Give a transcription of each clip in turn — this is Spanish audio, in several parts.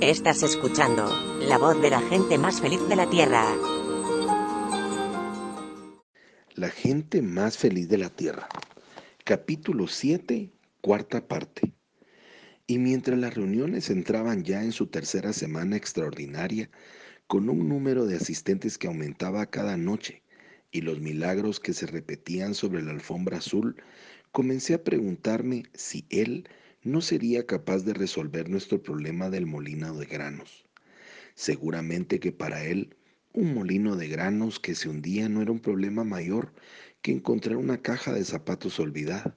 Estás escuchando la voz de la gente más feliz de la Tierra. La gente más feliz de la Tierra. Capítulo 7, cuarta parte. Y mientras las reuniones entraban ya en su tercera semana extraordinaria, con un número de asistentes que aumentaba cada noche y los milagros que se repetían sobre la alfombra azul, comencé a preguntarme si él no sería capaz de resolver nuestro problema del molino de granos. Seguramente que para él un molino de granos que se hundía no era un problema mayor que encontrar una caja de zapatos olvidada,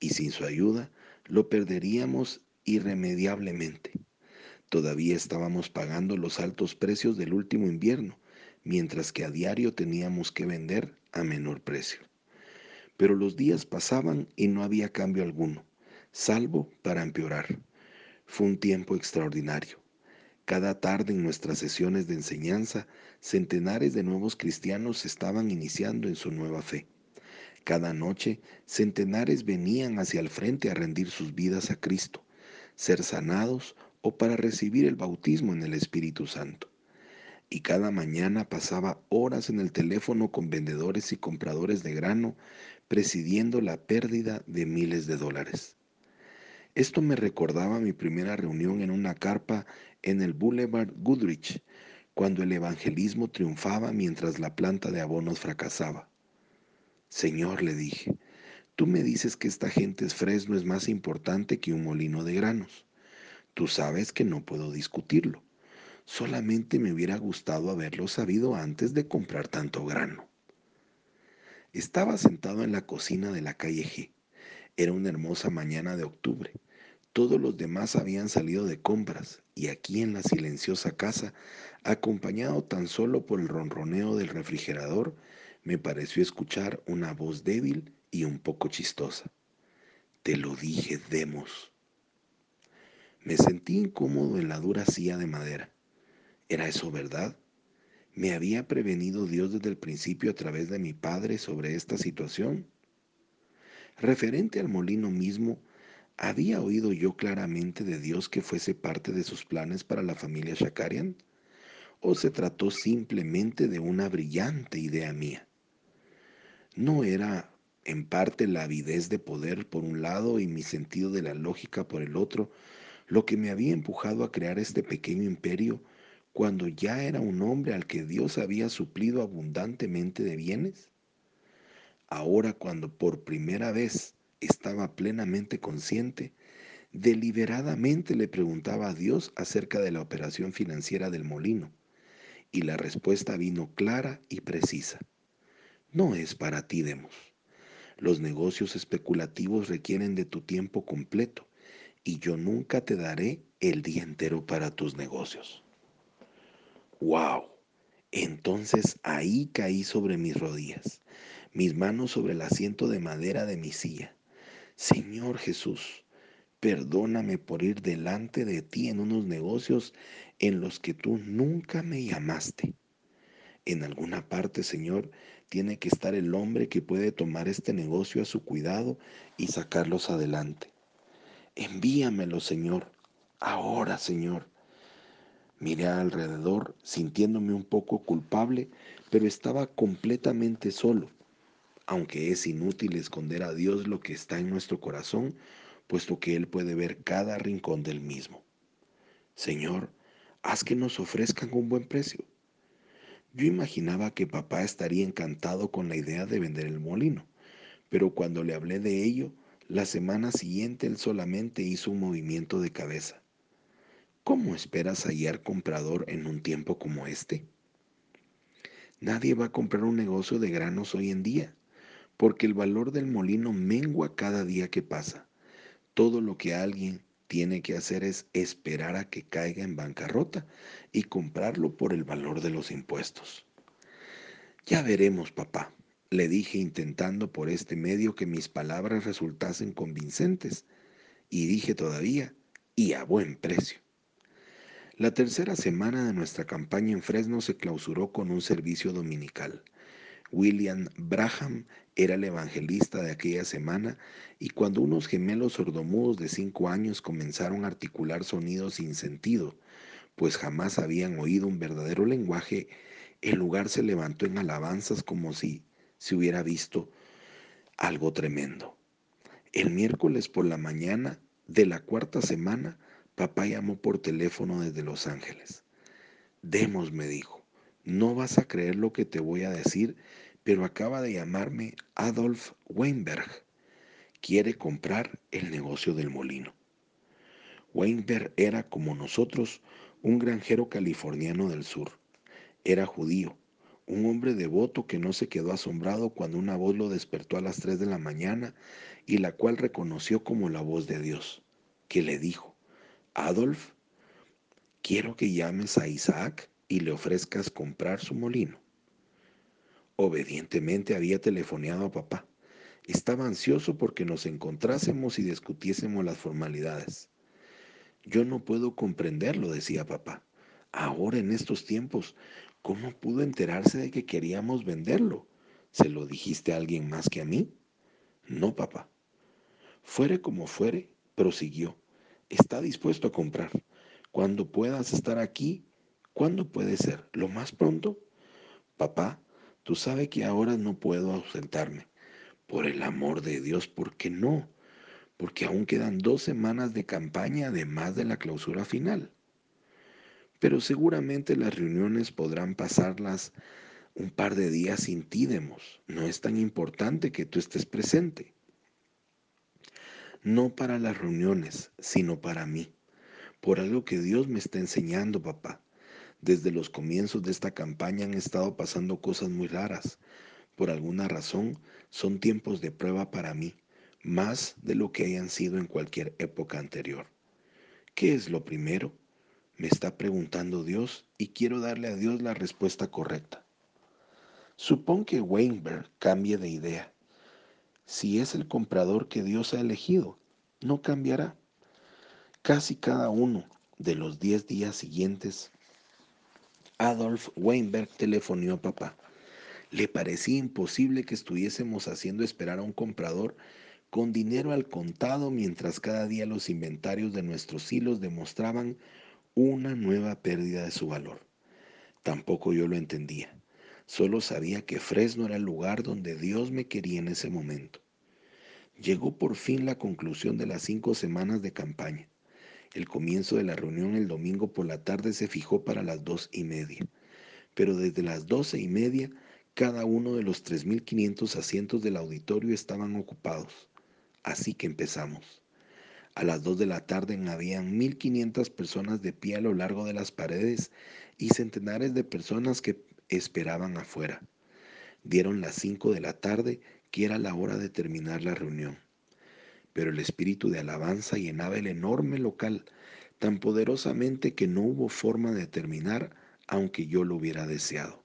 y sin su ayuda lo perderíamos irremediablemente. Todavía estábamos pagando los altos precios del último invierno, mientras que a diario teníamos que vender a menor precio. Pero los días pasaban y no había cambio alguno salvo para empeorar. Fue un tiempo extraordinario. Cada tarde en nuestras sesiones de enseñanza, centenares de nuevos cristianos estaban iniciando en su nueva fe. Cada noche, centenares venían hacia el frente a rendir sus vidas a Cristo, ser sanados o para recibir el bautismo en el Espíritu Santo. Y cada mañana pasaba horas en el teléfono con vendedores y compradores de grano, presidiendo la pérdida de miles de dólares. Esto me recordaba mi primera reunión en una carpa en el Boulevard Goodrich, cuando el evangelismo triunfaba mientras la planta de abonos fracasaba. Señor, le dije, tú me dices que esta gente es fresno es más importante que un molino de granos. Tú sabes que no puedo discutirlo. Solamente me hubiera gustado haberlo sabido antes de comprar tanto grano. Estaba sentado en la cocina de la calle G. Era una hermosa mañana de octubre. Todos los demás habían salido de compras y aquí en la silenciosa casa, acompañado tan solo por el ronroneo del refrigerador, me pareció escuchar una voz débil y un poco chistosa. Te lo dije, Demos. Me sentí incómodo en la dura silla de madera. ¿Era eso verdad? ¿Me había prevenido Dios desde el principio a través de mi padre sobre esta situación? Referente al molino mismo, ¿Había oído yo claramente de Dios que fuese parte de sus planes para la familia Shakarian? ¿O se trató simplemente de una brillante idea mía? ¿No era en parte la avidez de poder por un lado y mi sentido de la lógica por el otro lo que me había empujado a crear este pequeño imperio cuando ya era un hombre al que Dios había suplido abundantemente de bienes? Ahora cuando por primera vez estaba plenamente consciente, deliberadamente le preguntaba a Dios acerca de la operación financiera del molino, y la respuesta vino clara y precisa. No es para ti, Demos. Los negocios especulativos requieren de tu tiempo completo, y yo nunca te daré el día entero para tus negocios. ¡Wow! Entonces ahí caí sobre mis rodillas, mis manos sobre el asiento de madera de mi silla Señor Jesús, perdóname por ir delante de ti en unos negocios en los que tú nunca me llamaste. En alguna parte, Señor, tiene que estar el hombre que puede tomar este negocio a su cuidado y sacarlos adelante. Envíamelo, Señor, ahora, Señor. Miré alrededor, sintiéndome un poco culpable, pero estaba completamente solo aunque es inútil esconder a Dios lo que está en nuestro corazón, puesto que Él puede ver cada rincón del mismo. Señor, haz que nos ofrezcan un buen precio. Yo imaginaba que papá estaría encantado con la idea de vender el molino, pero cuando le hablé de ello, la semana siguiente él solamente hizo un movimiento de cabeza. ¿Cómo esperas hallar comprador en un tiempo como este? Nadie va a comprar un negocio de granos hoy en día porque el valor del molino mengua cada día que pasa. Todo lo que alguien tiene que hacer es esperar a que caiga en bancarrota y comprarlo por el valor de los impuestos. Ya veremos, papá, le dije intentando por este medio que mis palabras resultasen convincentes, y dije todavía, y a buen precio. La tercera semana de nuestra campaña en Fresno se clausuró con un servicio dominical William Braham era el evangelista de aquella semana y cuando unos gemelos sordomudos de cinco años comenzaron a articular sonidos sin sentido, pues jamás habían oído un verdadero lenguaje, el lugar se levantó en alabanzas como si se hubiera visto algo tremendo. El miércoles por la mañana de la cuarta semana, papá llamó por teléfono desde Los Ángeles. Demos, me dijo, no vas a creer lo que te voy a decir, pero acaba de llamarme Adolf Weinberg. Quiere comprar el negocio del molino. Weinberg era, como nosotros, un granjero californiano del sur. Era judío, un hombre devoto que no se quedó asombrado cuando una voz lo despertó a las tres de la mañana y la cual reconoció como la voz de Dios, que le dijo, Adolf, quiero que llames a Isaac y le ofrezcas comprar su molino. Obedientemente había telefoneado a papá. Estaba ansioso porque nos encontrásemos y discutiésemos las formalidades. Yo no puedo comprenderlo, decía papá. Ahora en estos tiempos, ¿cómo pudo enterarse de que queríamos venderlo? ¿Se lo dijiste a alguien más que a mí? No, papá. Fuere como fuere, prosiguió. Está dispuesto a comprar. Cuando puedas estar aquí, ¿cuándo puede ser? ¿Lo más pronto? Papá, Tú sabes que ahora no puedo ausentarme. Por el amor de Dios, ¿por qué no? Porque aún quedan dos semanas de campaña además de la clausura final. Pero seguramente las reuniones podrán pasarlas un par de días sin ti, Demos. No es tan importante que tú estés presente. No para las reuniones, sino para mí. Por algo que Dios me está enseñando, papá. Desde los comienzos de esta campaña han estado pasando cosas muy raras. Por alguna razón, son tiempos de prueba para mí, más de lo que hayan sido en cualquier época anterior. ¿Qué es lo primero? Me está preguntando Dios y quiero darle a Dios la respuesta correcta. Supón que Weinberg cambie de idea. Si es el comprador que Dios ha elegido, no cambiará. Casi cada uno de los diez días siguientes Adolf Weinberg telefonó a papá. Le parecía imposible que estuviésemos haciendo esperar a un comprador con dinero al contado mientras cada día los inventarios de nuestros hilos demostraban una nueva pérdida de su valor. Tampoco yo lo entendía. Solo sabía que Fresno era el lugar donde Dios me quería en ese momento. Llegó por fin la conclusión de las cinco semanas de campaña. El comienzo de la reunión el domingo por la tarde se fijó para las dos y media, pero desde las doce y media cada uno de los 3.500 asientos del auditorio estaban ocupados. Así que empezamos. A las dos de la tarde habían 1.500 personas de pie a lo largo de las paredes y centenares de personas que esperaban afuera. Dieron las cinco de la tarde, que era la hora de terminar la reunión pero el espíritu de alabanza llenaba el enorme local tan poderosamente que no hubo forma de terminar aunque yo lo hubiera deseado.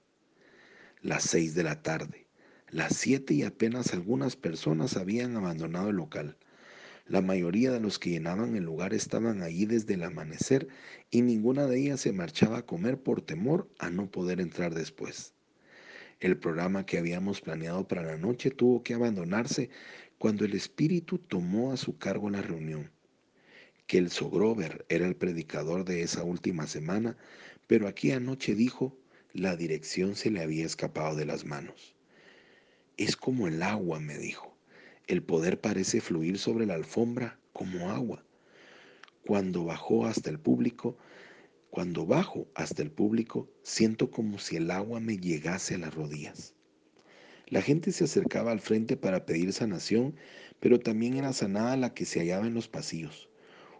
Las seis de la tarde, las siete y apenas algunas personas habían abandonado el local. La mayoría de los que llenaban el lugar estaban allí desde el amanecer y ninguna de ellas se marchaba a comer por temor a no poder entrar después. El programa que habíamos planeado para la noche tuvo que abandonarse cuando el Espíritu tomó a su cargo la reunión. Kelso Grover era el predicador de esa última semana, pero aquí anoche dijo, la dirección se le había escapado de las manos. Es como el agua, me dijo. El poder parece fluir sobre la alfombra como agua. Cuando bajó hasta el público, cuando bajo hasta el público, siento como si el agua me llegase a las rodillas. La gente se acercaba al frente para pedir sanación, pero también era sanada la que se hallaba en los pasillos.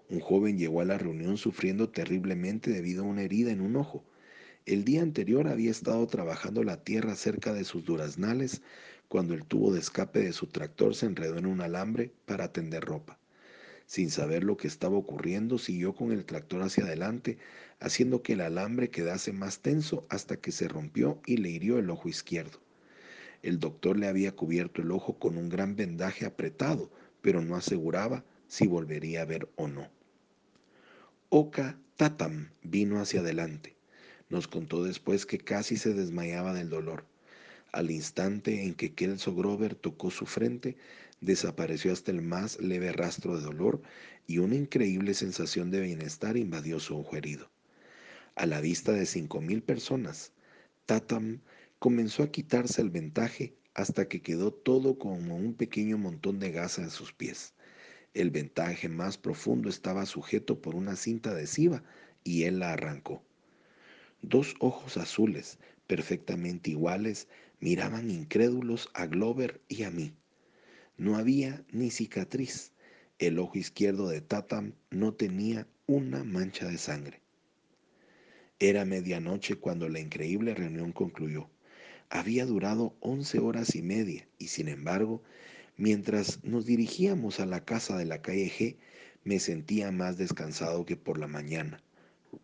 Un joven llegó a la reunión sufriendo terriblemente debido a una herida en un ojo. El día anterior había estado trabajando la tierra cerca de sus duraznales cuando el tubo de escape de su tractor se enredó en un alambre para tender ropa. Sin saber lo que estaba ocurriendo, siguió con el tractor hacia adelante, haciendo que el alambre quedase más tenso hasta que se rompió y le hirió el ojo izquierdo. El doctor le había cubierto el ojo con un gran vendaje apretado, pero no aseguraba si volvería a ver o no. Oka Tatam vino hacia adelante. Nos contó después que casi se desmayaba del dolor. Al instante en que Kelso Grover tocó su frente, desapareció hasta el más leve rastro de dolor y una increíble sensación de bienestar invadió su ojo herido. A la vista de cinco mil personas, Tatam comenzó a quitarse el ventaje hasta que quedó todo como un pequeño montón de gasa a sus pies. El ventaje más profundo estaba sujeto por una cinta adhesiva y él la arrancó. Dos ojos azules, perfectamente iguales, miraban incrédulos a Glover y a mí. No había ni cicatriz. El ojo izquierdo de Tatam no tenía una mancha de sangre. Era medianoche cuando la increíble reunión concluyó. Había durado once horas y media y sin embargo Mientras nos dirigíamos a la casa de la calle G, me sentía más descansado que por la mañana.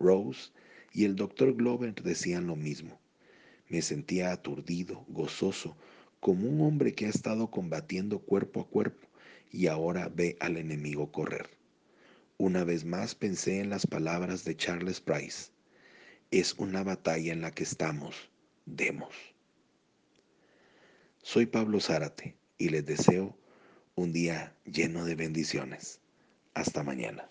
Rose y el doctor Glover decían lo mismo. Me sentía aturdido, gozoso, como un hombre que ha estado combatiendo cuerpo a cuerpo y ahora ve al enemigo correr. Una vez más pensé en las palabras de Charles Price. Es una batalla en la que estamos. Demos. Soy Pablo Zárate y les deseo un día lleno de bendiciones. Hasta mañana.